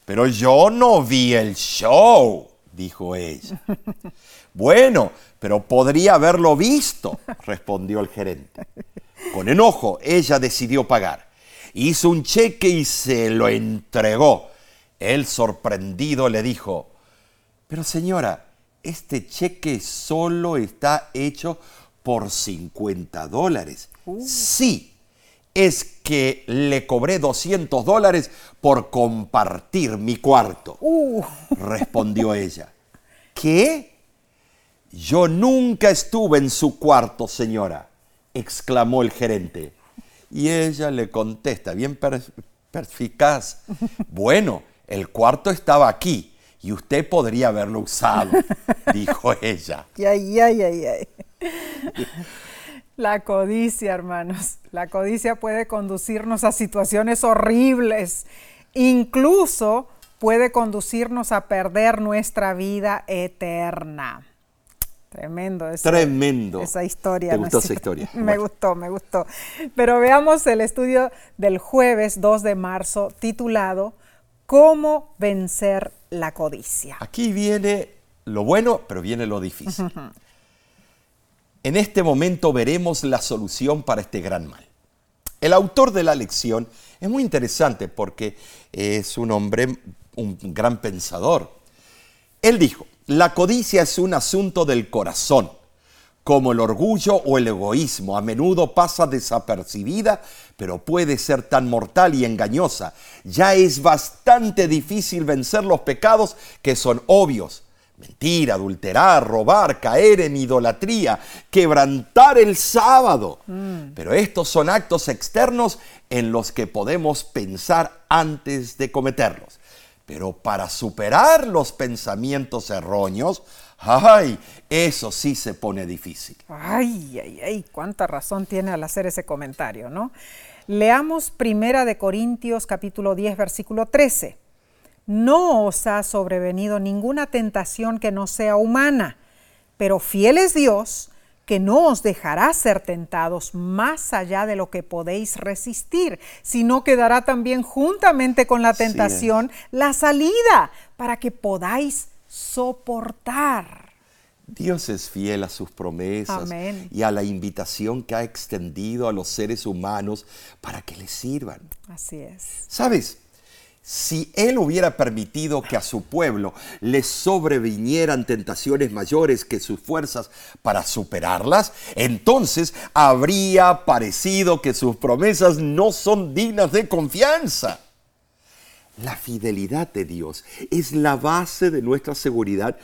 Pero yo no vi el show, dijo ella. [laughs] bueno, pero podría haberlo visto, respondió el gerente. Con enojo, ella decidió pagar. Hizo un cheque y se lo entregó. Él, sorprendido, le dijo, pero señora, este cheque solo está hecho por 50 dólares. Uh. Sí, es que le cobré 200 dólares por compartir mi cuarto, uh. respondió [laughs] ella. ¿Qué? Yo nunca estuve en su cuarto, señora, exclamó el gerente. Y ella le contesta, bien perspicaz, [laughs] bueno, el cuarto estaba aquí y usted podría haberlo usado, [laughs] dijo ella. Ay, ay, ay, ay. La codicia, hermanos. La codicia puede conducirnos a situaciones horribles. Incluso puede conducirnos a perder nuestra vida eterna. Tremendo. Esa, Tremendo. Esa historia. ¿Te gustó esa historia? [laughs] me gustó, me gustó. Pero veamos el estudio del jueves 2 de marzo titulado ¿Cómo vencer la codicia? Aquí viene lo bueno, pero viene lo difícil. En este momento veremos la solución para este gran mal. El autor de la lección es muy interesante porque es un hombre, un gran pensador. Él dijo, la codicia es un asunto del corazón como el orgullo o el egoísmo. A menudo pasa desapercibida, pero puede ser tan mortal y engañosa. Ya es bastante difícil vencer los pecados que son obvios. Mentir, adulterar, robar, caer en idolatría, quebrantar el sábado. Mm. Pero estos son actos externos en los que podemos pensar antes de cometerlos. Pero para superar los pensamientos erróneos, ¡ay! Eso sí se pone difícil. ¡Ay, ay, ay! Cuánta razón tiene al hacer ese comentario, ¿no? Leamos Primera de Corintios capítulo 10 versículo 13. No os ha sobrevenido ninguna tentación que no sea humana, pero fiel es Dios que no os dejará ser tentados más allá de lo que podéis resistir, sino que dará también juntamente con la tentación la salida para que podáis soportar. Dios es fiel a sus promesas y a la invitación que ha extendido a los seres humanos para que les sirvan. Así es. ¿Sabes? Si Él hubiera permitido que a su pueblo le sobrevinieran tentaciones mayores que sus fuerzas para superarlas, entonces habría parecido que sus promesas no son dignas de confianza. La fidelidad de Dios es la base de nuestra seguridad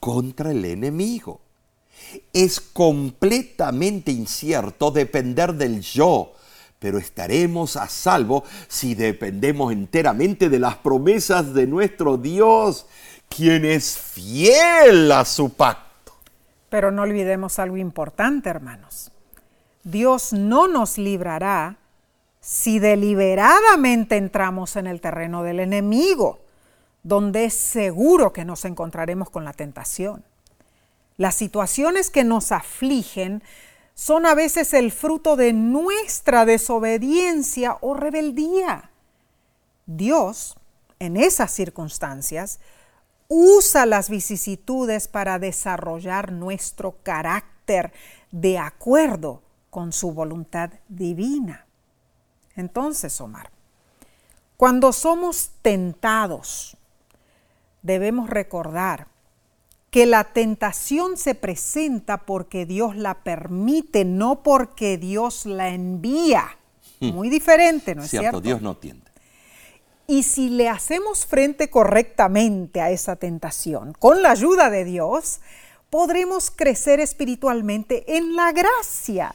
contra el enemigo. Es completamente incierto depender del yo, pero estaremos a salvo si dependemos enteramente de las promesas de nuestro Dios, quien es fiel a su pacto. Pero no olvidemos algo importante, hermanos. Dios no nos librará si deliberadamente entramos en el terreno del enemigo, donde es seguro que nos encontraremos con la tentación. Las situaciones que nos afligen son a veces el fruto de nuestra desobediencia o rebeldía. Dios, en esas circunstancias, usa las vicisitudes para desarrollar nuestro carácter de acuerdo con su voluntad divina. Entonces, Omar, cuando somos tentados, debemos recordar que la tentación se presenta porque Dios la permite, no porque Dios la envía. Hmm. Muy diferente, ¿no es cierto? cierto? Dios no tiende. Y si le hacemos frente correctamente a esa tentación, con la ayuda de Dios, podremos crecer espiritualmente en la gracia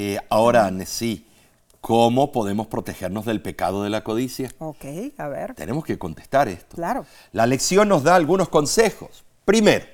eh, ahora, sí, ¿cómo podemos protegernos del pecado de la codicia? Ok, a ver. Tenemos que contestar esto. Claro. La lección nos da algunos consejos. Primero,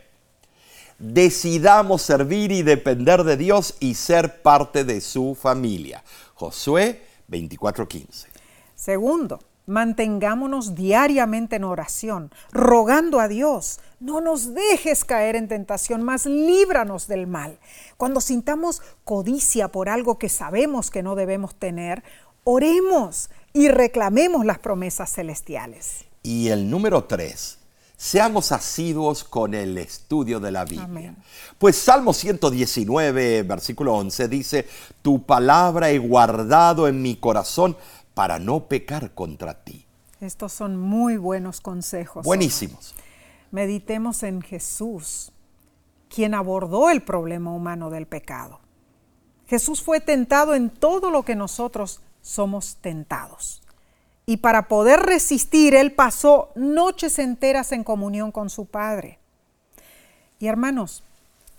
decidamos servir y depender de Dios y ser parte de su familia. Josué 24:15. Segundo, mantengámonos diariamente en oración, rogando a Dios, no nos dejes caer en tentación, mas líbranos del mal. Cuando sintamos codicia por algo que sabemos que no debemos tener, oremos y reclamemos las promesas celestiales. Y el número tres, seamos asiduos con el estudio de la Biblia. Pues Salmo 119, versículo 11 dice, Tu palabra he guardado en mi corazón para no pecar contra ti. Estos son muy buenos consejos. Buenísimos. Meditemos en Jesús, quien abordó el problema humano del pecado. Jesús fue tentado en todo lo que nosotros somos tentados. Y para poder resistir, Él pasó noches enteras en comunión con su Padre. Y hermanos,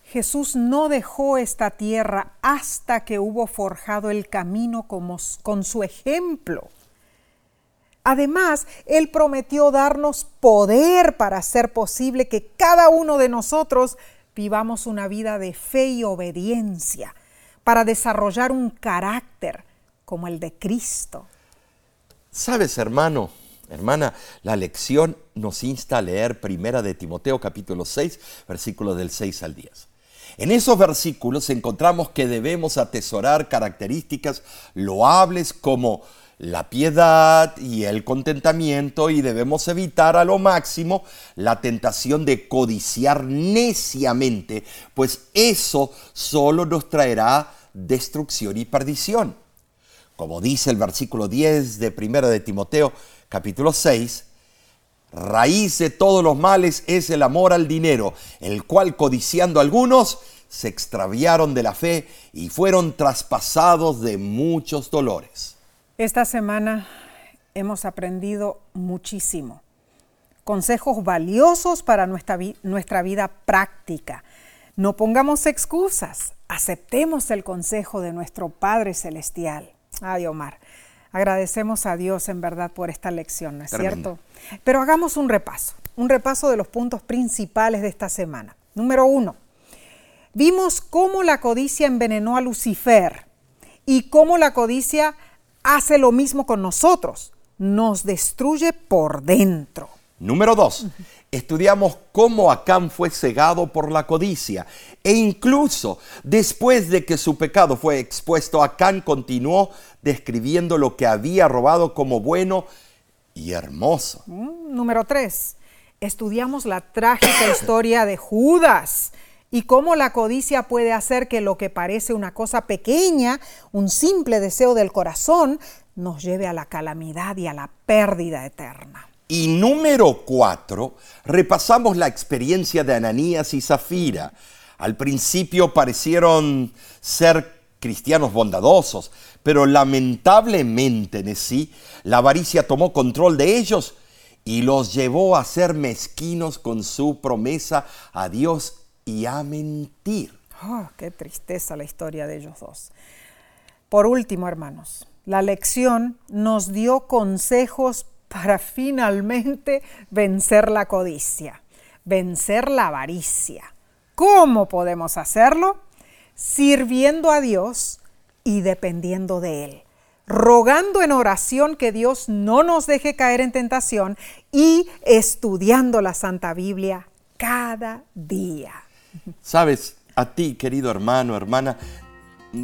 Jesús no dejó esta tierra hasta que hubo forjado el camino con su ejemplo. Además, Él prometió darnos poder para hacer posible que cada uno de nosotros vivamos una vida de fe y obediencia, para desarrollar un carácter como el de Cristo. Sabes, hermano, hermana, la lección nos insta a leer Primera de Timoteo capítulo 6, versículos del 6 al 10. En esos versículos encontramos que debemos atesorar características loables como la piedad y el contentamiento y debemos evitar a lo máximo la tentación de codiciar neciamente, pues eso solo nos traerá destrucción y perdición. Como dice el versículo 10 de 1 de Timoteo capítulo 6, raíz de todos los males es el amor al dinero, el cual codiciando algunos se extraviaron de la fe y fueron traspasados de muchos dolores. Esta semana hemos aprendido muchísimo. Consejos valiosos para nuestra, nuestra vida práctica. No pongamos excusas, aceptemos el consejo de nuestro Padre Celestial. Ay, Omar, agradecemos a Dios en verdad por esta lección, ¿no es cierto? Pero hagamos un repaso, un repaso de los puntos principales de esta semana. Número uno, vimos cómo la codicia envenenó a Lucifer y cómo la codicia hace lo mismo con nosotros, nos destruye por dentro. Número dos, estudiamos cómo Acán fue cegado por la codicia e incluso después de que su pecado fue expuesto, Acán continuó describiendo lo que había robado como bueno y hermoso. Mm, número tres, estudiamos la trágica [coughs] historia de Judas y cómo la codicia puede hacer que lo que parece una cosa pequeña, un simple deseo del corazón, nos lleve a la calamidad y a la pérdida eterna. Y número cuatro, repasamos la experiencia de Ananías y Zafira. Al principio parecieron ser cristianos bondadosos, pero lamentablemente en sí la avaricia tomó control de ellos y los llevó a ser mezquinos con su promesa a Dios y a mentir. Oh, qué tristeza la historia de ellos dos. Por último, hermanos, la lección nos dio consejos para finalmente vencer la codicia, vencer la avaricia. ¿Cómo podemos hacerlo? Sirviendo a Dios y dependiendo de Él rogando en oración que Dios no nos deje caer en tentación y estudiando la Santa Biblia cada día. Sabes, a ti, querido hermano, hermana,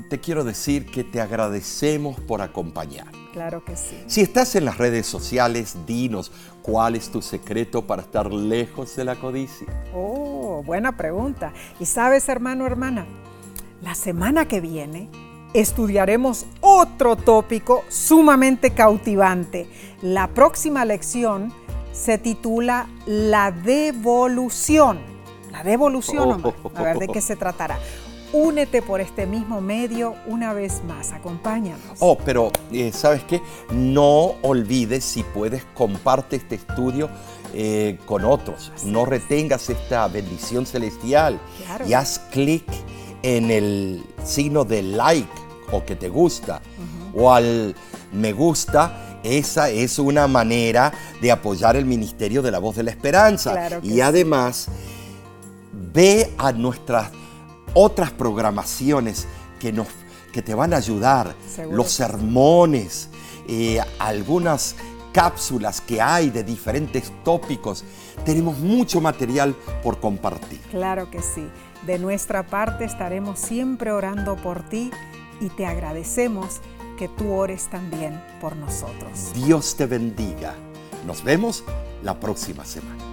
te quiero decir que te agradecemos por acompañar. Claro que sí. Si estás en las redes sociales, dinos cuál es tu secreto para estar lejos de la codicia. Oh, buena pregunta. Y sabes, hermano, hermana, la semana que viene estudiaremos otro tópico sumamente cautivante. La próxima lección se titula La devolución. La devolución, A ver de qué se tratará. Únete por este mismo medio una vez más. Acompáñanos. Oh, pero eh, ¿sabes qué? No olvides, si puedes, comparte este estudio eh, con otros. No retengas esta bendición celestial. Y haz clic en el signo de like o que te gusta o al me gusta, esa es una manera de apoyar el ministerio de la voz de la esperanza. y además, ve a nuestras otras programaciones que, nos, que te van a ayudar, los sermones, eh, algunas cápsulas que hay de diferentes tópicos. Tenemos mucho material por compartir. Claro que sí. De nuestra parte estaremos siempre orando por ti y te agradecemos que tú ores también por nosotros. Dios te bendiga. Nos vemos la próxima semana.